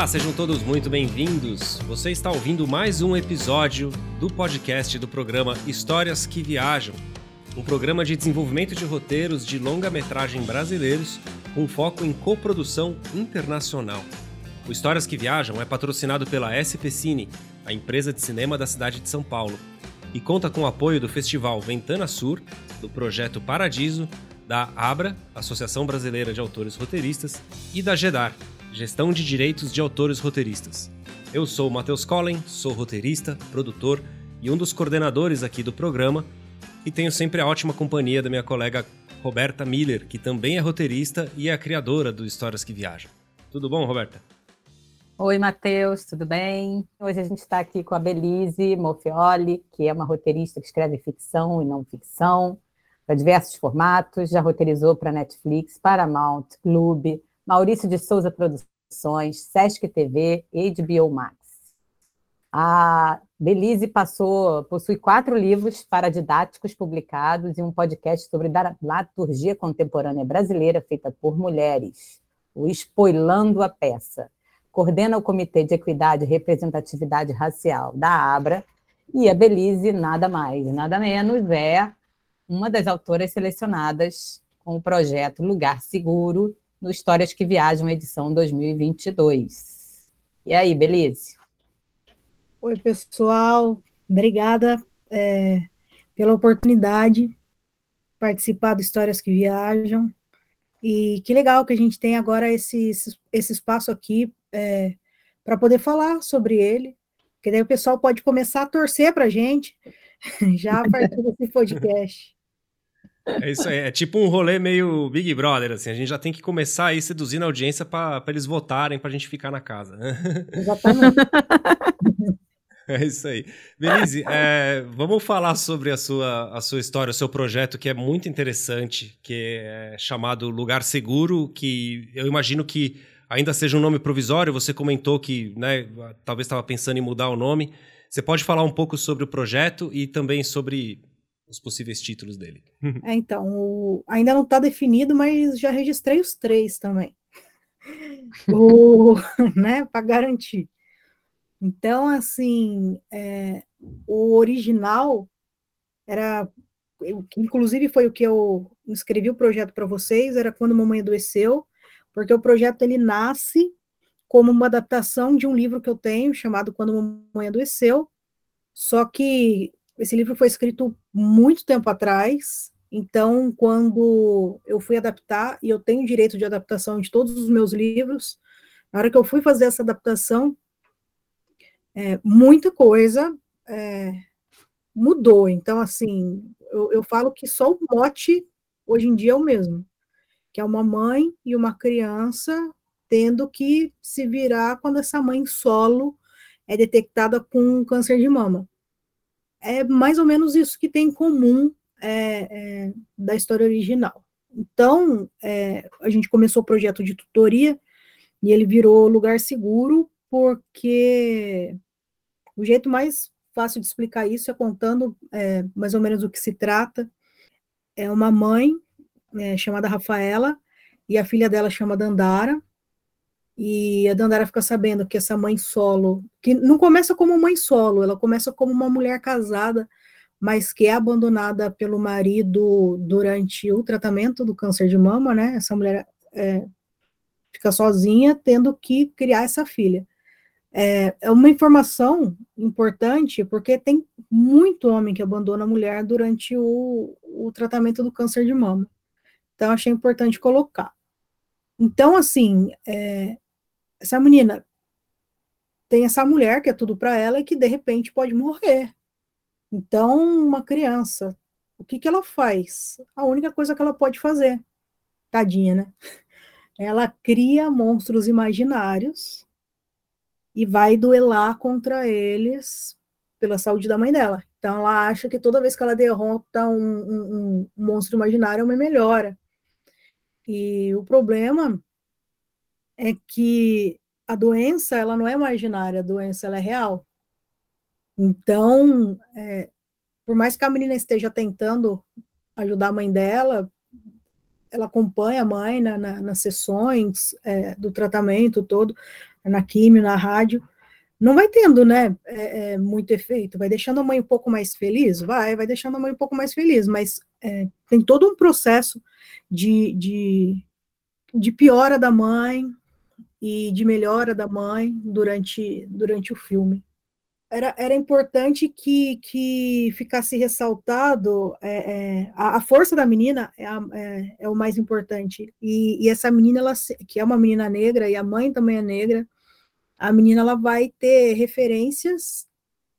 Olá, sejam todos muito bem-vindos. Você está ouvindo mais um episódio do podcast do programa Histórias que Viajam, um programa de desenvolvimento de roteiros de longa-metragem brasileiros com foco em coprodução internacional. O Histórias que Viajam é patrocinado pela SP Cine, a empresa de cinema da cidade de São Paulo, e conta com o apoio do Festival Ventana Sur, do projeto Paradiso, da ABRA, Associação Brasileira de Autores Roteiristas, e da GEDAR, Gestão de Direitos de Autores Roteiristas. Eu sou o Matheus Collen, sou roteirista, produtor e um dos coordenadores aqui do programa, e tenho sempre a ótima companhia da minha colega Roberta Miller, que também é roteirista e é a criadora do Histórias que Viajam. Tudo bom, Roberta? Oi, Matheus, tudo bem? Hoje a gente está aqui com a Belize Mofioli, que é uma roteirista que escreve ficção e não ficção, para diversos formatos, já roteirizou para Netflix, Paramount, Clube, Maurício de Souza Produções, Sesc TV e HBO Max. A Belize passou, possui quatro livros paradidáticos publicados e um podcast sobre dramaturgia contemporânea brasileira feita por mulheres, o Espoilando a Peça. Coordena o Comitê de Equidade e Representatividade Racial da ABRA e a Belize, nada mais, nada menos, é uma das autoras selecionadas com o projeto Lugar Seguro, no Histórias que Viajam, edição 2022. E aí, Belize? Oi, pessoal. Obrigada é, pela oportunidade de participar do Histórias que Viajam. E que legal que a gente tem agora esse, esse espaço aqui é, para poder falar sobre ele, que daí o pessoal pode começar a torcer para a gente já a partir desse podcast. É isso aí, é tipo um rolê meio Big Brother, assim, a gente já tem que começar aí seduzindo a audiência para eles votarem para a gente ficar na casa. Exatamente. É isso aí. Belize, é, vamos falar sobre a sua, a sua história, o seu projeto, que é muito interessante, que é chamado Lugar Seguro, que eu imagino que ainda seja um nome provisório. Você comentou que né, talvez estava pensando em mudar o nome. Você pode falar um pouco sobre o projeto e também sobre os possíveis títulos dele. É, então, o... ainda não está definido, mas já registrei os três também. o... né, para garantir. Então, assim, é... o original era, inclusive foi o que eu escrevi o projeto para vocês, era quando mamãe adoeceu, porque o projeto ele nasce como uma adaptação de um livro que eu tenho chamado Quando Mamãe Adoeceu, só que esse livro foi escrito muito tempo atrás, então, quando eu fui adaptar, e eu tenho direito de adaptação de todos os meus livros, na hora que eu fui fazer essa adaptação, é, muita coisa é, mudou. Então, assim, eu, eu falo que só o mote hoje em dia é o mesmo, que é uma mãe e uma criança tendo que se virar quando essa mãe solo é detectada com câncer de mama é mais ou menos isso que tem em comum é, é, da história original. Então, é, a gente começou o projeto de tutoria e ele virou lugar seguro, porque o jeito mais fácil de explicar isso é contando é, mais ou menos o que se trata. É uma mãe é, chamada Rafaela e a filha dela chama Dandara, e a Dandara fica sabendo que essa mãe solo, que não começa como mãe solo, ela começa como uma mulher casada, mas que é abandonada pelo marido durante o tratamento do câncer de mama, né? Essa mulher é, fica sozinha, tendo que criar essa filha. É, é uma informação importante, porque tem muito homem que abandona a mulher durante o, o tratamento do câncer de mama. Então, achei importante colocar. Então, assim, é, essa menina tem essa mulher que é tudo para ela e que de repente pode morrer. Então, uma criança, o que, que ela faz? A única coisa que ela pode fazer, tadinha, né? Ela cria monstros imaginários e vai duelar contra eles pela saúde da mãe dela. Então, ela acha que toda vez que ela derrota um, um, um monstro imaginário, é uma melhora. E o problema é que a doença ela não é imaginária, a doença ela é real. Então, é, por mais que a menina esteja tentando ajudar a mãe dela, ela acompanha a mãe na, na, nas sessões é, do tratamento todo, na químio, na rádio, não vai tendo, né, é, é, muito efeito. Vai deixando a mãe um pouco mais feliz? Vai, vai deixando a mãe um pouco mais feliz, mas é, tem todo um processo de, de, de piora da mãe e de melhora da mãe durante, durante o filme era, era importante que, que ficasse ressaltado é, é, a, a, força da menina é, a, é, é o mais importante. E, e, essa menina, ela, que é uma menina negra, e a mãe também é negra, a menina ela vai ter referências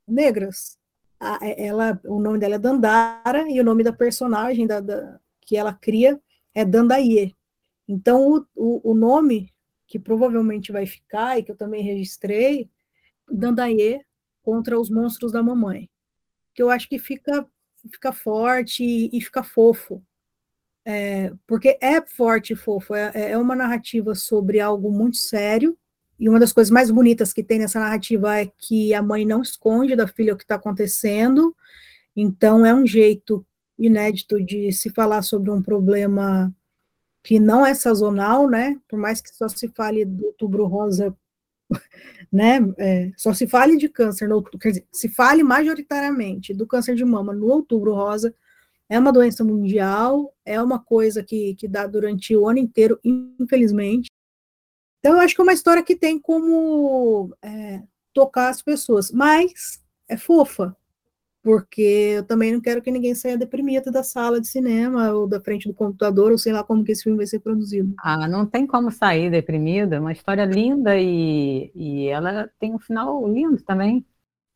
negras. A, é, ela, o nome dela é Dandara, e o nome da personagem da, da que ela cria é Dandaye. Então, o, o, o nome que provavelmente vai ficar, e que eu também registrei, Dandaye contra os monstros da mamãe. Que eu acho que fica, fica forte e, e fica fofo. É, porque é forte e fofo, é, é uma narrativa sobre algo muito sério, e uma das coisas mais bonitas que tem nessa narrativa é que a mãe não esconde da filha o que está acontecendo, então é um jeito inédito de se falar sobre um problema que não é sazonal, né? Por mais que só se fale do outubro rosa né? É, só se fale de câncer, no, quer dizer, se fale majoritariamente do câncer de mama no outubro rosa, é uma doença mundial, é uma coisa que, que dá durante o ano inteiro, infelizmente. Então, eu acho que é uma história que tem como é, tocar as pessoas, mas é fofa, porque eu também não quero que ninguém saia deprimido da sala de cinema ou da frente do computador, ou sei lá como que esse filme vai ser produzido. Ah, não tem como sair deprimida, uma história linda e, e ela tem um final lindo também.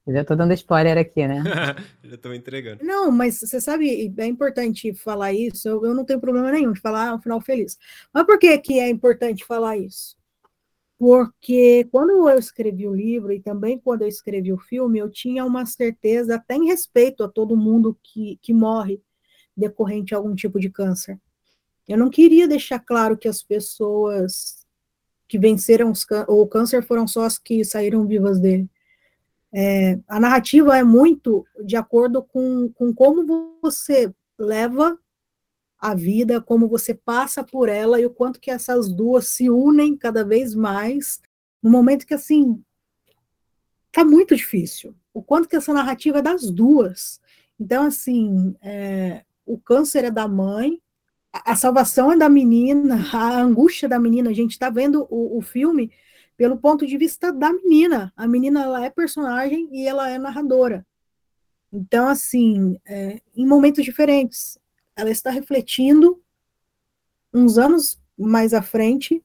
Eu já estou dando spoiler aqui, né? já estou entregando. Não, mas você sabe, é importante falar isso, eu, eu não tenho problema nenhum de falar um final feliz. Mas por que, que é importante falar isso? Porque quando eu escrevi o livro e também quando eu escrevi o filme, eu tinha uma certeza, até em respeito a todo mundo que, que morre decorrente de algum tipo de câncer. Eu não queria deixar claro que as pessoas que venceram o câncer foram só as que saíram vivas dele. É, a narrativa é muito de acordo com, com como você leva a vida, como você passa por ela e o quanto que essas duas se unem cada vez mais, no momento que, assim, tá muito difícil. O quanto que essa narrativa é das duas. Então, assim, é, o câncer é da mãe, a salvação é da menina, a angústia da menina. A gente está vendo o, o, filme pelo ponto de vista da menina. A menina ela é personagem e ela é narradora. Então, assim, é, em momentos diferentes ela está refletindo uns anos mais à frente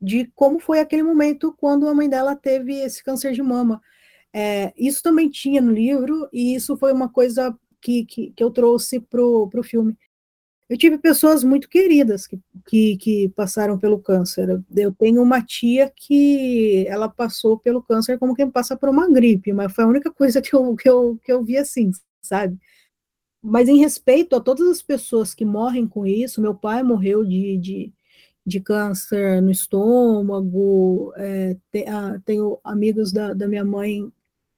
de como foi aquele momento quando a mãe dela teve esse câncer de mama. É, isso também tinha no livro, e isso foi uma coisa que, que, que eu trouxe para o filme. Eu tive pessoas muito queridas que, que, que, passaram pelo câncer. Eu tenho uma tia que ela passou pelo câncer como quem passa por uma gripe, mas foi a única coisa que eu, que eu, que eu vi assim, sabe? Mas em respeito a todas as pessoas que morrem com isso, meu pai morreu de, de, de câncer no estômago, é, tem, ah, tenho amigos da, da minha mãe,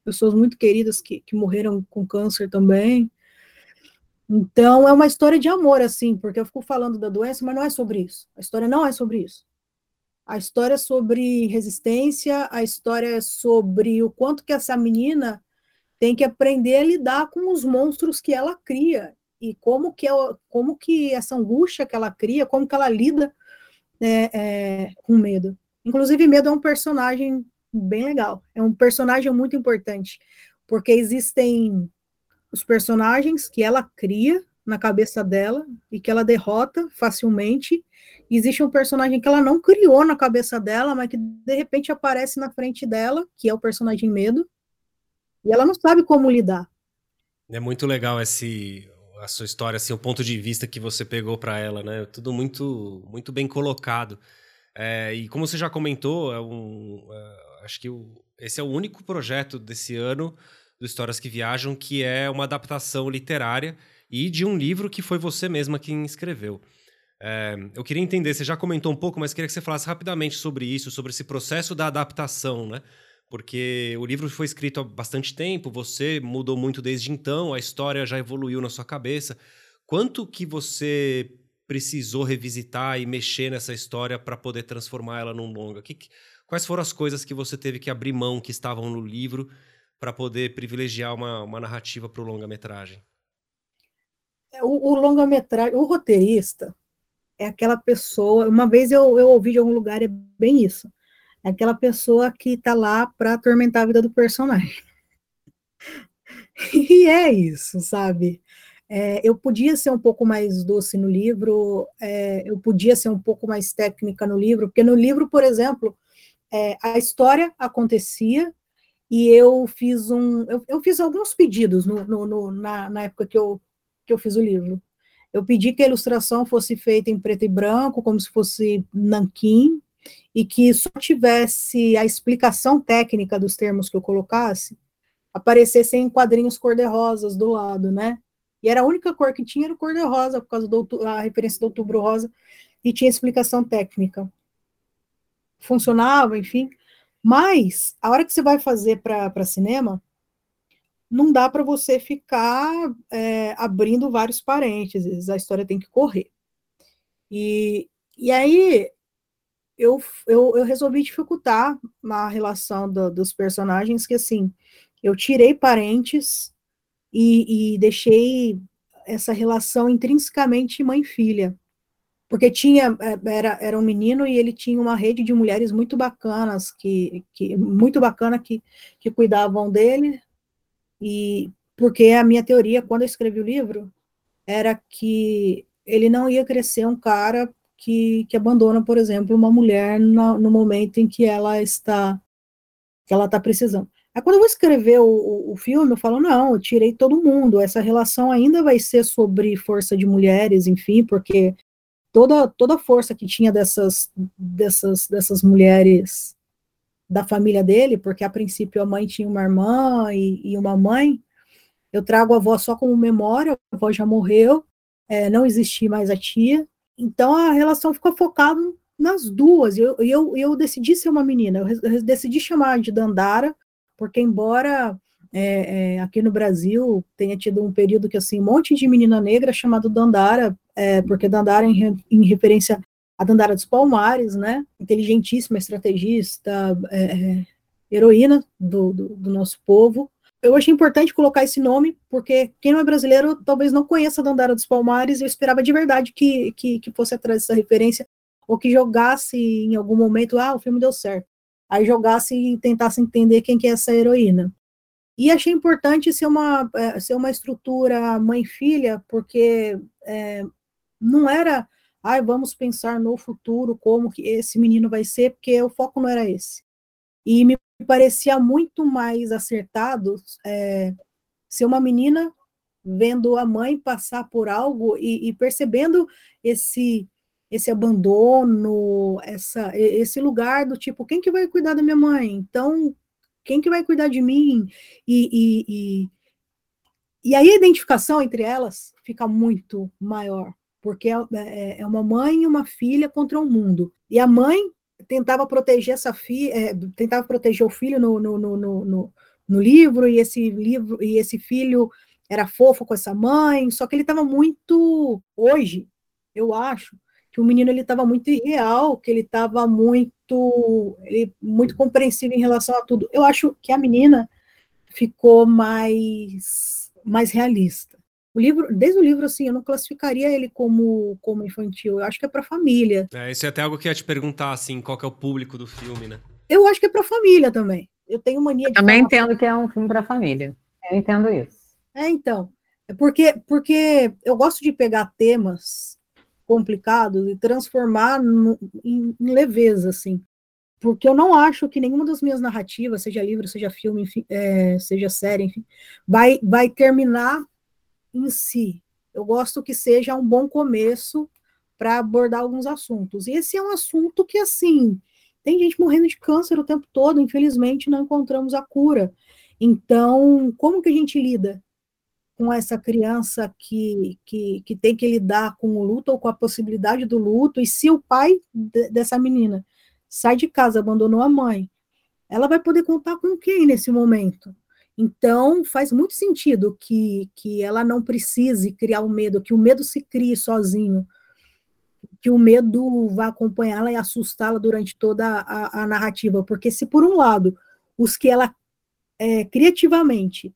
pessoas muito queridas que, que morreram com câncer também. Então, é uma história de amor, assim, porque eu fico falando da doença, mas não é sobre isso. A história não é sobre isso. A história é sobre resistência, a história é sobre o quanto que essa menina tem que aprender a lidar com os monstros que ela cria e como que, ela, como que essa angústia que ela cria, como que ela lida é, é, com medo. Inclusive, medo é um personagem bem legal, é um personagem muito importante, porque existem os personagens que ela cria na cabeça dela e que ela derrota facilmente. E existe um personagem que ela não criou na cabeça dela, mas que de repente aparece na frente dela, que é o personagem medo, e ela não sabe como lidar. É muito legal esse a sua história, assim, o ponto de vista que você pegou para ela, né? Tudo muito muito bem colocado. É, e como você já comentou, é um, é, acho que o, esse é o único projeto desse ano do Histórias que Viajam que é uma adaptação literária e de um livro que foi você mesma quem escreveu. É, eu queria entender, você já comentou um pouco, mas queria que você falasse rapidamente sobre isso, sobre esse processo da adaptação, né? Porque o livro foi escrito há bastante tempo, você mudou muito desde então, a história já evoluiu na sua cabeça. Quanto que você precisou revisitar e mexer nessa história para poder transformar ela num longa? Que, Quais foram as coisas que você teve que abrir mão que estavam no livro para poder privilegiar uma, uma narrativa para o longa-metragem? É, o, o longa-metragem, o roteirista é aquela pessoa. Uma vez eu, eu ouvi de algum lugar, é bem isso. É aquela pessoa que está lá para atormentar a vida do personagem. e é isso, sabe? É, eu podia ser um pouco mais doce no livro, é, eu podia ser um pouco mais técnica no livro, porque no livro, por exemplo, é, a história acontecia e eu fiz um, eu, eu fiz alguns pedidos no, no, no, na, na época que eu, que eu fiz o livro. Eu pedi que a ilustração fosse feita em preto e branco, como se fosse nanquim, e que só tivesse a explicação técnica dos termos que eu colocasse, aparecessem em quadrinhos cor-de-rosas do lado, né? E era a única cor que tinha era cor-de-rosa, por causa da referência do outubro rosa, e tinha explicação técnica. Funcionava, enfim. Mas, a hora que você vai fazer para cinema, não dá para você ficar é, abrindo vários parênteses, a história tem que correr. E, e aí, eu, eu, eu resolvi dificultar a relação do, dos personagens, que assim, eu tirei parentes e, e deixei essa relação intrinsecamente mãe-filha. Porque tinha, é, era, era um menino e ele tinha uma rede de mulheres muito bacanas, que, que muito bacana que, que cuidavam dele, e porque a minha teoria, quando eu escrevi o livro, era que ele não ia crescer um cara que, que abandona, por exemplo, uma mulher no, no momento em que ela está que ela está precisando. Aí quando eu vou escrever o, o, filme, eu falo, não, eu tirei todo mundo, essa relação ainda vai ser sobre força de mulheres, enfim, porque toda, toda a força que tinha dessas, dessas, dessas mulheres da família dele, porque a princípio a mãe tinha uma irmã e, e uma mãe, eu trago a avó só como memória, a avó já morreu, é, não existia mais a tia, então a relação ficou focada nas duas. Eu, eu, eu decidi ser uma menina, eu decidi chamar de Dandara, porque embora é, é, aqui no Brasil tenha tido um período que assim, um monte de menina negra chamado Dandara, é, porque Dandara em, em, referência a Dandara dos Palmares, né? Inteligentíssima, estrategista, é, é, heroína do, do, do nosso povo eu achei importante colocar esse nome, porque quem não é brasileiro talvez não conheça a Dandara dos Palmares, eu esperava de verdade que, que, que fosse atrás dessa referência, ou que jogasse em algum momento, ah, o filme deu certo. Aí jogasse e tentasse entender quem que é essa heroína. E achei importante ser uma, é, ser uma estrutura mãe-filha, porque é, não era, ah, vamos pensar no futuro, como que esse menino vai ser, porque o foco não era esse. E me parecia muito mais acertado é, ser uma menina vendo a mãe passar por algo e, e percebendo esse esse abandono, essa, esse lugar do tipo, quem que vai cuidar da minha mãe? Então, quem que vai cuidar de mim? E, e, e, e aí a identificação entre elas fica muito maior, porque é, é, é uma mãe e uma filha contra o mundo. E a mãe tentava proteger essa filha, é, tentava proteger o filho no, no, no, no, no livro, e esse livro, e esse filho era fofo com essa mãe, só que ele estava muito, hoje, eu acho, que o menino ele estava muito irreal, que ele estava muito, ele, muito compreensivo em relação a tudo. Eu acho que a menina ficou mais, mais realista. O livro, desde o livro, assim, eu não classificaria ele como, como infantil. Eu acho que é para família. É, isso é até algo que eu ia te perguntar, assim, qual é o público do filme, né? Eu acho que é para família também. Eu tenho mania de. também falar... entendo que é um filme para família. Eu entendo isso. É, então. É porque, porque eu gosto de pegar temas complicados e transformar no, em, em, leveza, assim. Porque eu não acho que nenhuma das minhas narrativas, seja livro, seja filme, enfim, é, seja série, enfim, vai, vai terminar em si. Eu gosto que seja um bom começo para abordar alguns assuntos. E esse é um assunto que, assim, tem gente morrendo de câncer o tempo todo, infelizmente não encontramos a cura. Então, como que a gente lida com essa criança que, que, que tem que lidar com o luto ou com a possibilidade do luto? E se o pai de, dessa menina sai de casa, abandonou a mãe, ela vai poder contar com quem nesse momento? Então, faz muito sentido que, que ela não precise criar o medo, que o medo se crie sozinho, que o medo vai acompanhá-la e assustá-la durante toda a, a, narrativa, porque se por um lado os que ela é, criativamente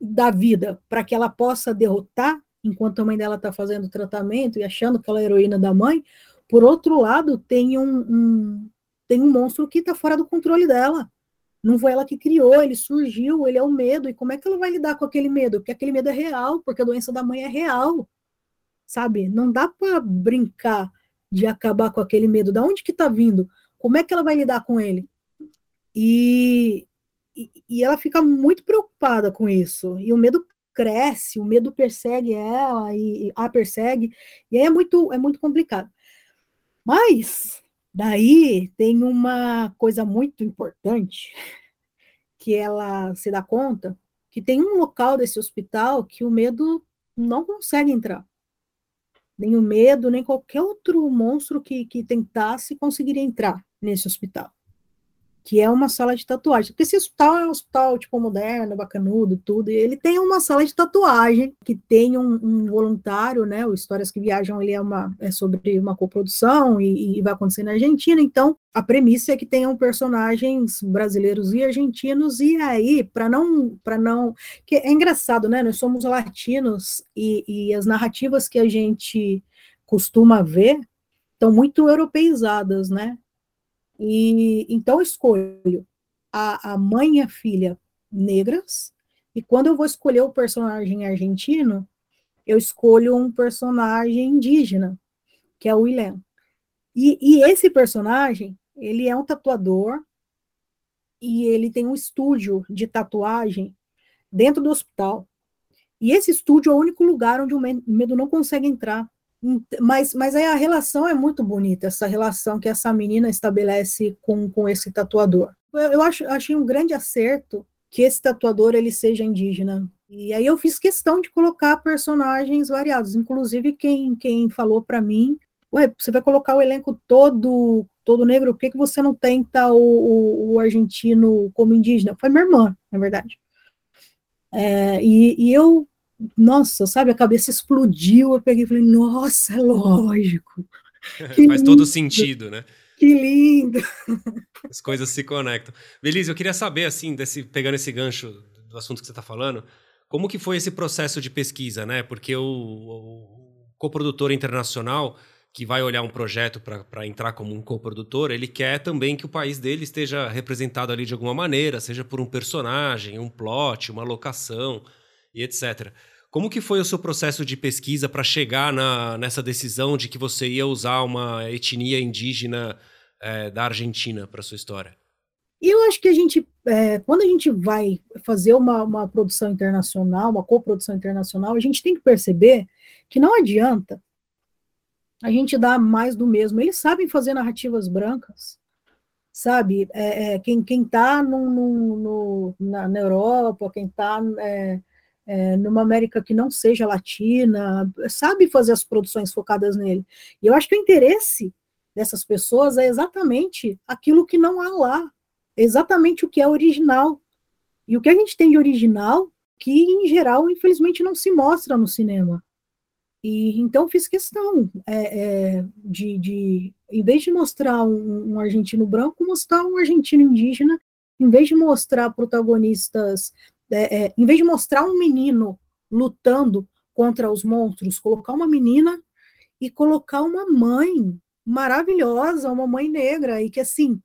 dá vida para que ela possa derrotar, enquanto a mãe dela está fazendo tratamento e achando que ela é heroína da mãe, por outro lado tem um, um tem um monstro que está fora do controle dela. Não foi ela que criou, ele surgiu, ele é o medo. E como é que ela vai lidar com aquele medo? Porque aquele medo é real, porque a doença da mãe é real sabe? Não dá para brincar de acabar com aquele medo. Da onde que está vindo? Como é que ela vai lidar com ele? E, e, e ela fica muito preocupada com isso. E o medo cresce, o medo persegue ela e, e a persegue. E aí é muito, é muito complicado. Mas daí tem uma coisa muito importante que ela se dá conta que tem um local desse hospital que o medo não consegue entrar. Nem o medo, nem qualquer outro monstro que, que tentasse conseguiria entrar nesse hospital, que é uma sala de tatuagem. Porque esse hospital é um hospital tipo moderno, bacanudo, tudo, e ele tem uma sala de tatuagem que tem um, um voluntário, né? O Histórias que Viajam ele é, uma, é sobre uma coprodução e, e vai acontecer na Argentina. Então, a premissa é que tenham personagens brasileiros e argentinos, e aí, para não, para não. que É engraçado, né? Nós somos latinos e, e as narrativas que a gente costuma ver estão muito europeizadas, né? E então escolho a, a mãe e a filha negras, e quando eu vou escolher o personagem argentino, eu escolho um personagem indígena, que é o William. E, e esse personagem, ele é um tatuador, e ele tem um estúdio de tatuagem dentro do hospital. E esse estúdio é o único lugar onde o medo não consegue entrar. Mas, mas aí a relação é muito bonita, essa relação que essa menina estabelece com, com esse tatuador. Eu, eu acho, achei um grande acerto que esse tatuador ele seja indígena. E aí eu fiz questão de colocar personagens variados, inclusive quem, quem falou para mim, ué, você vai colocar o elenco todo todo negro, por que, que você não tenta o, o, o argentino como indígena? Foi minha irmã, na verdade. É, e, e eu nossa, sabe, a cabeça explodiu, eu peguei e falei, nossa, é lógico. Faz todo sentido, né? Que lindo! As coisas se conectam. Belize, eu queria saber, assim, desse, pegando esse gancho do assunto que você está falando, como que foi esse processo de pesquisa, né? Porque o, o coprodutor internacional que vai olhar um projeto para entrar como um coprodutor, ele quer também que o país dele esteja representado ali de alguma maneira, seja por um personagem, um plot, uma locação e etc. Como que foi o seu processo de pesquisa para chegar na, nessa decisão de que você ia usar uma etnia indígena é, da Argentina para sua história? Eu acho que a gente, é, quando a gente vai fazer uma, uma produção internacional, uma coprodução internacional, a gente tem que perceber que não adianta a gente dar mais do mesmo. Eles sabem fazer narrativas brancas, sabe? É, é, quem está na, na, Europa, quem está é, é, numa América que não seja latina, sabe fazer as produções focadas nele. E eu acho que o interesse dessas pessoas é exatamente aquilo que não há lá, exatamente o que é original. E o que a gente tem de original, que em geral, infelizmente, não se mostra no cinema. E então fiz questão é, é, de, de, em vez de mostrar um, um, argentino branco, mostrar um argentino indígena, em vez de mostrar protagonistas é, é, em vez de mostrar um menino lutando contra os monstros, colocar uma menina e colocar uma mãe maravilhosa, uma mãe negra, e que assim,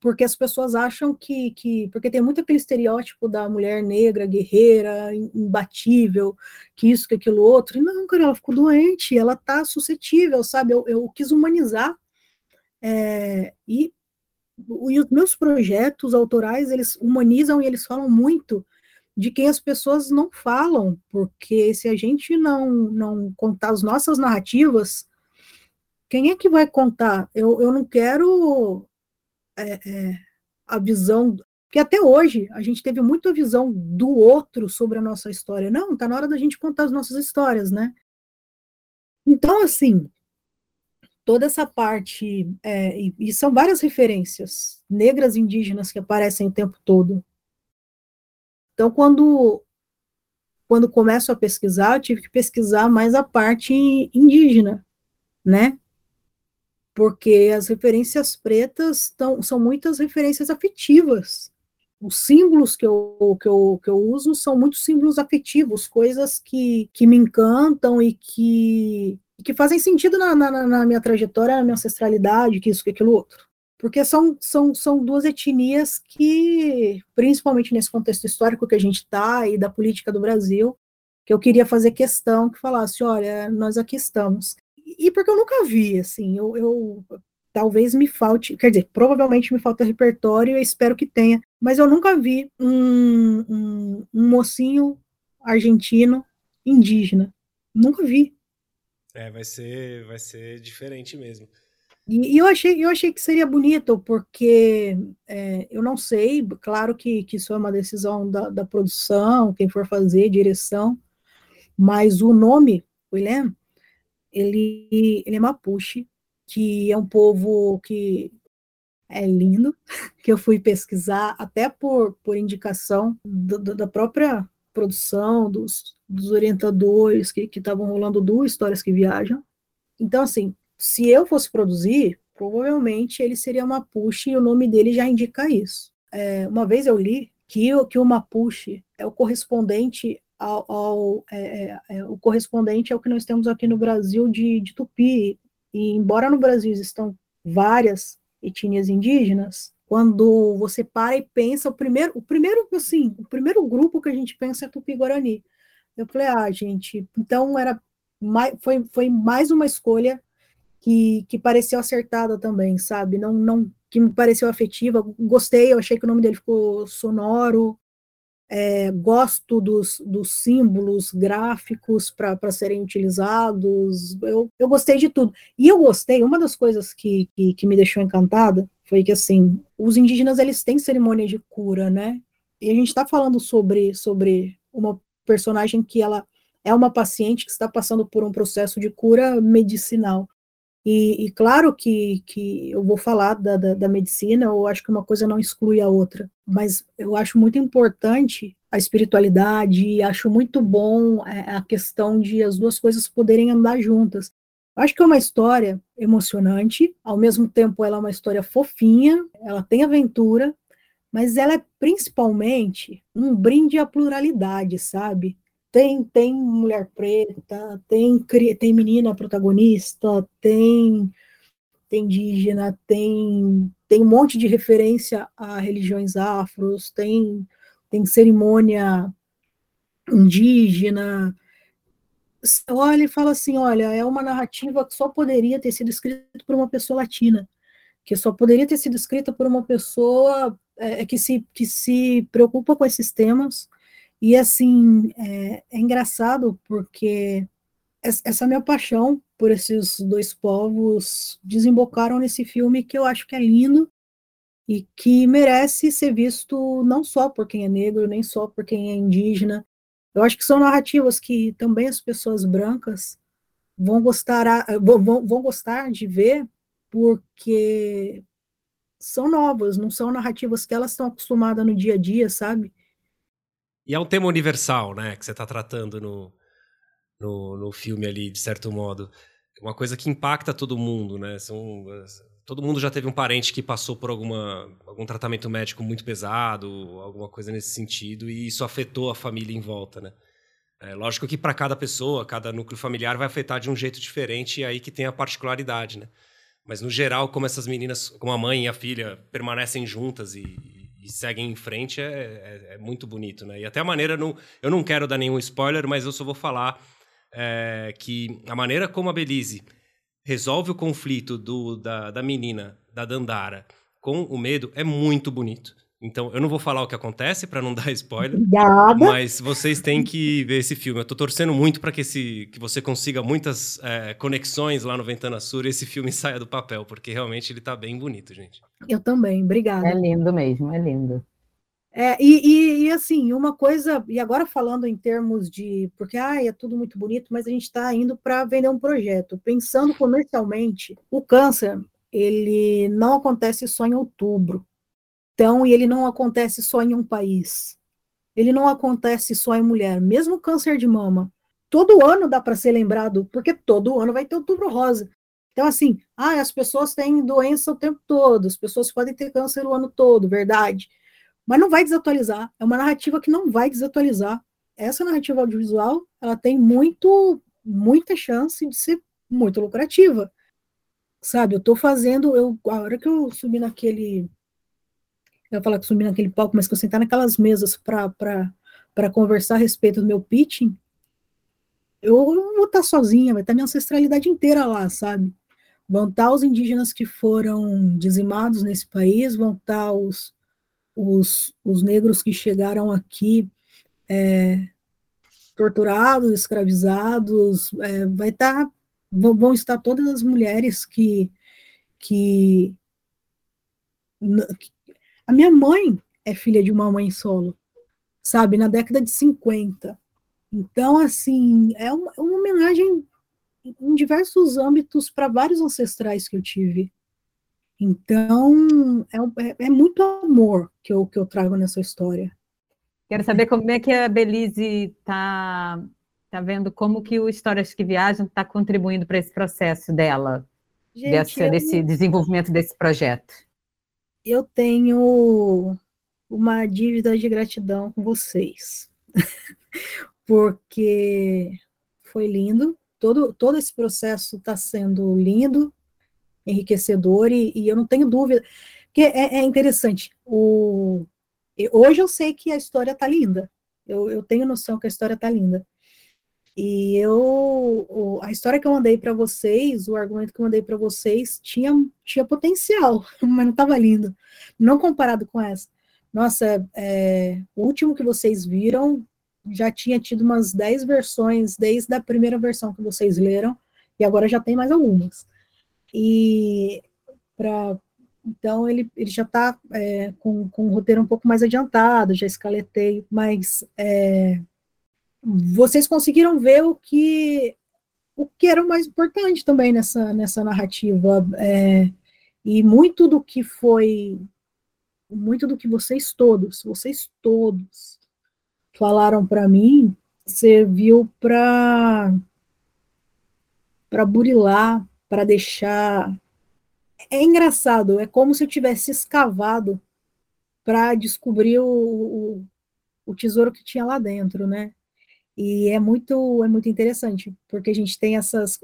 porque as pessoas acham que, que porque tem muito aquele estereótipo da mulher negra, guerreira, imbatível, que isso, que aquilo outro, e não, cara, ela ficou doente, ela tá suscetível, sabe, eu, eu quis humanizar, é, e, e os meus projetos autorais, eles humanizam e eles falam muito de quem as pessoas não falam, porque se a gente não, não contar as nossas narrativas, quem é que vai contar? Eu, eu não quero é, é, a visão. Porque até hoje a gente teve muito a visão do outro sobre a nossa história. Não, está na hora da gente contar as nossas histórias, né? Então, assim, toda essa parte, é, e, e, são várias referências negras indígenas que aparecem o tempo todo. Então, quando, quando começo a pesquisar, eu tive que pesquisar mais a parte indígena, né? porque as referências pretas tão, são muitas referências afetivas. Os símbolos que eu, que, eu, que eu uso são muitos símbolos afetivos, coisas que, que me encantam e que, que fazem sentido na, na, na minha trajetória, na minha ancestralidade, que isso, que aquilo outro. Porque são, são, são duas etnias que, principalmente nesse contexto histórico que a gente está e da política do Brasil, que eu queria fazer questão que falasse, olha, nós aqui estamos e porque eu nunca vi, assim, eu, eu, talvez me falte, quer dizer, provavelmente me falta repertório, eu espero que tenha, mas eu nunca vi um, um, um mocinho argentino indígena, nunca vi. É, vai ser, vai ser diferente mesmo. E, e eu achei, eu achei que seria bonito, porque é, eu não sei, claro que, que isso é uma decisão da, da produção, quem for fazer, direção, mas o nome, William, ele, ele é Mapuche, que é um povo que é lindo, que eu fui pesquisar até por, por indicação do, do, da própria produção, dos, dos orientadores que estavam rolando do Histórias que Viajam. Então, assim, se eu fosse produzir, provavelmente ele seria Mapuche e o nome dele já indica isso. É, uma vez eu li que, que o Mapuche é o correspondente ao, ao é, é, é, o correspondente ao que nós temos aqui no Brasil de, de tupi. E embora no Brasil existam várias etnias indígenas, quando você para e pensa, o primeiro, o primeiro, assim, o primeiro grupo que a gente pensa é tupi-guarani. Eu falei, ah, gente, então era mais, foi, foi mais uma escolha que, que pareceu acertada também, sabe? Não, não que me pareceu afetiva. Gostei, eu achei que o nome dele ficou sonoro, é, gosto dos, dos símbolos gráficos para serem utilizados, eu, eu gostei de tudo. E eu gostei, uma das coisas que, que, que me deixou encantada foi que, assim, os indígenas, eles têm cerimônia de cura, né? E a gente está falando sobre, sobre uma personagem que ela é uma paciente que está passando por um processo de cura medicinal. E, e, claro que, que eu vou falar da, da, da, medicina, eu acho que uma coisa não exclui a outra, mas eu acho muito importante a espiritualidade, acho muito bom é, a questão de as duas coisas poderem andar juntas. Acho que é uma história emocionante, ao mesmo tempo ela é uma história fofinha, ela tem aventura, mas ela é principalmente um brinde à pluralidade, sabe? Tem, tem mulher preta, tem, tem menina protagonista, tem, tem indígena, tem, tem um monte de referência a religiões afros, tem, tem cerimônia indígena. Olha e fala assim: olha, é uma narrativa que só poderia ter sido escrita por uma pessoa latina, que só poderia ter sido escrita por uma pessoa é, que, se, que se preocupa com esses temas e assim, é, é engraçado porque essa minha paixão por esses dois povos desembocaram nesse filme que eu acho que é lindo e que merece ser visto não só por quem é negro, nem só por quem é indígena. Eu acho que são narrativas que também as pessoas brancas vão gostar, vão, vão gostar de ver porque são novas, não são narrativas que elas estão acostumadas no dia a dia, sabe? E é um tema universal, né, que você está tratando no, no, no, filme ali, de certo modo. Uma coisa que impacta todo mundo, né? São, todo mundo já teve um parente que passou por alguma, algum tratamento médico muito pesado, alguma coisa nesse sentido, e isso afetou a família em volta, né? É, lógico que para cada pessoa, cada núcleo familiar vai afetar de um jeito diferente, e aí que tem a particularidade, né? Mas no geral, como essas meninas, como a mãe e a filha permanecem juntas e, e seguem em frente é, é, é, muito bonito, né? E até a maneira, não, eu não quero dar nenhum spoiler, mas eu só vou falar é, que a maneira como a Belize resolve o conflito do, da, da menina, da Dandara, com o medo é muito bonito. Então, eu não vou falar o que acontece para não dar spoiler. Obrigada. Mas vocês têm que ver esse filme. Eu estou torcendo muito para que, esse, que você consiga muitas é, conexões lá no Ventana Sur e esse filme saia do papel, porque realmente ele está bem bonito, gente. Eu também, obrigada. É lindo mesmo, é lindo. É, e, e, e, assim, uma coisa, e agora falando em termos de, porque ah, é tudo muito bonito, mas a gente está indo para vender um projeto. Pensando comercialmente, o câncer, ele não acontece só em outubro então, e ele não acontece só em um país. Ele não acontece só em mulher. Mesmo câncer de mama, todo ano dá para ser lembrado, porque todo ano vai ter outubro rosa. Então, assim, ah, as pessoas têm doença o tempo todo, as pessoas podem ter câncer o ano todo, verdade. Mas não vai desatualizar. É uma narrativa que não vai desatualizar. Essa narrativa audiovisual, ela tem muito, muita chance de ser muito lucrativa. Sabe, eu estou fazendo, eu, a hora que eu subi naquele, eu falar que subi naquele palco, mas que eu sentar naquelas mesas para conversar a respeito do meu pitching, eu vou estar sozinha, vai estar minha ancestralidade inteira lá, sabe? Vão estar os indígenas que foram dizimados nesse país, vão estar os, os, os negros que chegaram aqui é, torturados, escravizados, é, vai estar, vão, vão, estar todas as mulheres que, que, a minha mãe é filha de uma mãe solo, sabe, na década de 50. Então, assim, é uma, uma homenagem em diversos âmbitos para vários ancestrais que eu tive. Então, é, é, é, muito amor que eu, que eu trago nessa história. Quero saber como é que a Belize está tá vendo como que o Histórias que Viajam está contribuindo para esse processo dela, Gente, eu, desse desenvolvimento desse projeto. Eu tenho uma dívida de gratidão com vocês. porque foi lindo, todo, todo esse processo está sendo lindo, enriquecedor, e, e, eu não tenho dúvida, que é, é interessante, o, hoje eu sei que a história está linda, eu, eu tenho noção que a história está linda, e eu, a história que eu mandei para vocês, o argumento que eu mandei para vocês, tinha, tinha potencial, mas não estava lindo. Não comparado com essa. Nossa, é, o último que vocês viram já tinha tido umas 10 versões desde a primeira versão que vocês leram, e agora já tem mais algumas. E para então ele, ele já está é, com, com um roteiro um pouco mais adiantado, já escaletei, mas é, vocês conseguiram ver o que o que era o mais importante também nessa, nessa narrativa. É, e muito do que foi, muito do que vocês todos, vocês todos falaram para mim serviu para para burilar, para deixar é engraçado, é como se eu tivesse escavado para descobrir o, o, o, tesouro que tinha lá dentro, né? E é muito é muito interessante, porque a gente tem essas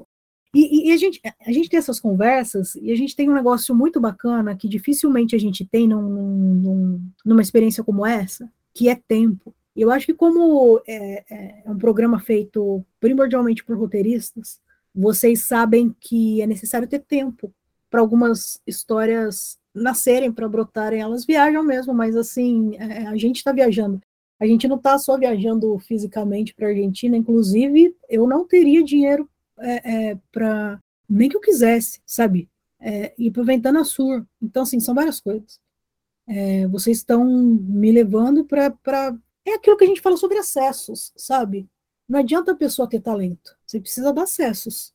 e, e, a, gente, a gente tem essas conversas e a gente tem um negócio muito bacana que dificilmente a gente tem num, num, numa experiência como essa, que é tempo. Eu acho que como é, é, é um programa feito primordialmente por roteiristas, vocês sabem que é necessário ter tempo para algumas histórias nascerem, para brotarem. Elas viajam mesmo, mas assim, é, a gente está viajando. A gente não está só viajando fisicamente para a Argentina, inclusive eu não teria dinheiro é, é, para nem que eu quisesse, sabe? É, ir para Ventana Sur. Então, assim, são várias coisas. É, vocês estão me levando para é aquilo que a gente fala sobre acessos, sabe? Não adianta a pessoa ter talento, você precisa dar acessos.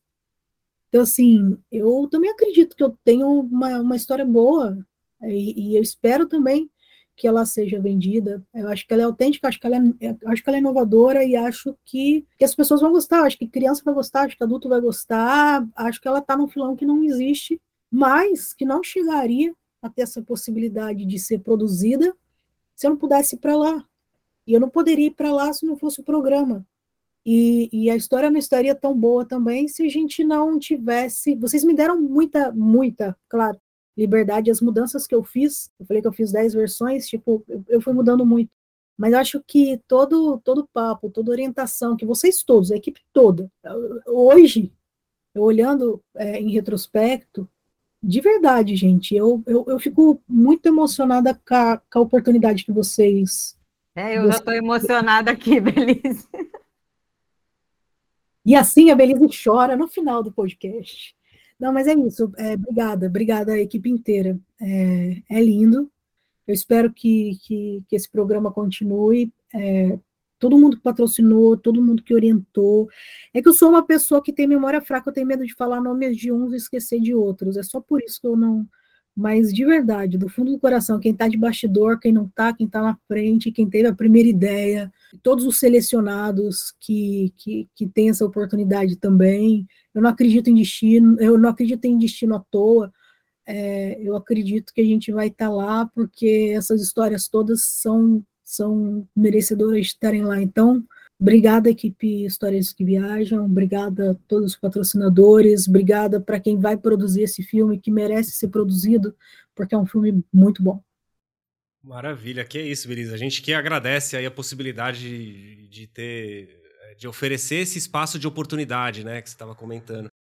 Então, assim, eu também acredito que eu tenho uma, uma história boa, e, e eu espero também que ela seja vendida. Eu acho que ela é autêntica, acho que ela é, acho que ela é inovadora e acho que, que as pessoas vão gostar. Acho que criança vai gostar, acho que adulto vai gostar. Acho que ela está num filão que não existe, mas que não chegaria a ter essa possibilidade de ser produzida se eu não pudesse ir para lá. E eu não poderia ir para lá se não fosse o programa. E, e, a história não estaria tão boa também se a gente não tivesse. Vocês me deram muita, muita, claro, liberdade. As mudanças que eu fiz, eu falei que eu fiz 10 versões, tipo, eu, eu fui mudando muito. Mas acho que todo todo papo, toda orientação que vocês todos, a equipe toda, hoje, olhando é, em retrospecto, de verdade, gente, eu, eu, eu fico muito emocionada com a, com a oportunidade que vocês é, eu já estou emocionada aqui, Belize. E assim a Belize chora no final do podcast. Não, mas é isso. É, obrigada, obrigada à equipe inteira. É, é lindo. Eu espero que, que, que esse programa continue. É, todo mundo que patrocinou, todo mundo que orientou. É que eu sou uma pessoa que tem memória fraca, eu tenho medo de falar nomes de uns e esquecer de outros. É só por isso que eu não mas de verdade, do fundo do coração, quem está de bastidor, quem não está, quem está na frente, quem teve a primeira ideia, todos os selecionados que, que, que têm essa oportunidade também. Eu não acredito em destino, eu não acredito em destino à toa. É, eu acredito que a gente vai estar tá lá porque essas histórias todas são, são merecedoras de estarem lá. Então, Obrigada, equipe Histórias que Viajam, obrigada a todos os patrocinadores, obrigada para quem vai produzir esse filme, que merece ser produzido, porque é um filme muito bom. Maravilha, que é isso, Belisa. A gente que agradece aí a possibilidade de, de ter, de oferecer esse espaço de oportunidade, né, que você estava comentando,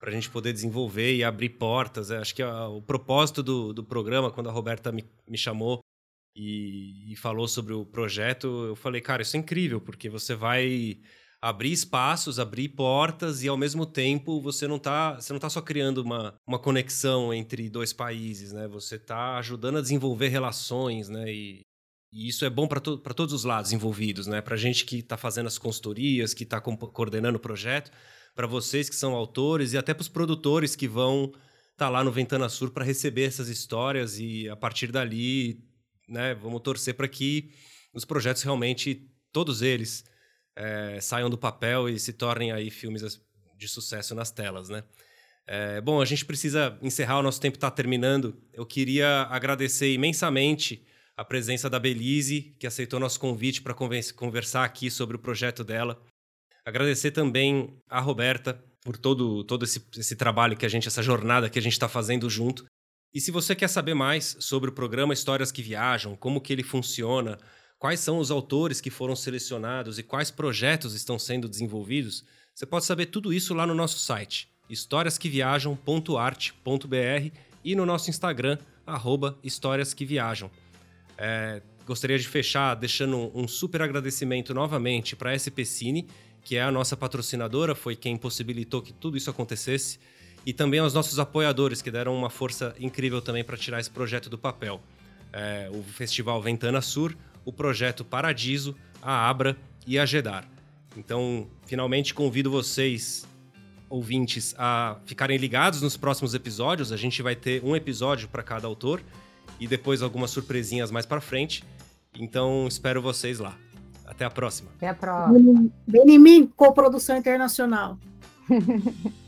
para a gente poder desenvolver e abrir portas. Acho que a, o propósito do, do programa, quando a Roberta me, me chamou e, e, falou sobre o projeto, eu falei, cara, isso é incrível, porque você vai abrir espaços, abrir portas e ao mesmo tempo você não está você não tá só criando uma, uma conexão entre dois países, né? Você está ajudando a desenvolver relações, né? E, e isso é bom para to todos os lados envolvidos, né? Para a gente que está fazendo as consultorias, que está co coordenando o projeto, para vocês que são autores e até para os produtores que vão estar tá lá no Ventana Sur para receber essas histórias e a partir dali né, vamos torcer para que os projetos realmente, todos eles, é, saiam do papel e se tornem aí filmes de sucesso nas telas, né? É, bom, a gente precisa encerrar, o nosso tempo está terminando. Eu queria agradecer imensamente a presença da Belize, que aceitou nosso convite para conversar aqui sobre o projeto dela. Agradecer também a Roberta por todo, todo esse, esse trabalho que a gente, essa jornada que a gente está fazendo junto. E se você quer saber mais sobre o programa Histórias que Viajam, como que ele funciona, quais são os autores que foram selecionados e quais projetos estão sendo desenvolvidos, você pode saber tudo isso lá no nosso site, historiasqueviajam.arte.br e no nosso Instagram, arroba Histórias que Viajam. É, gostaria de fechar deixando um super agradecimento novamente para a SP Cine, que é a nossa patrocinadora, foi quem possibilitou que tudo isso acontecesse e também aos nossos apoiadores que deram uma força incrível também para tirar esse projeto do papel. É, o Festival Ventana Sur, o projeto Paradiso, a Abra e a Gedar. Então, finalmente convido vocês, ouvintes, a ficarem ligados nos próximos episódios. A gente vai ter um episódio para cada autor e depois algumas surpresinhas mais para frente. Então, espero vocês lá. Até a próxima. Até a próxima. Bem em mim, coprodução internacional.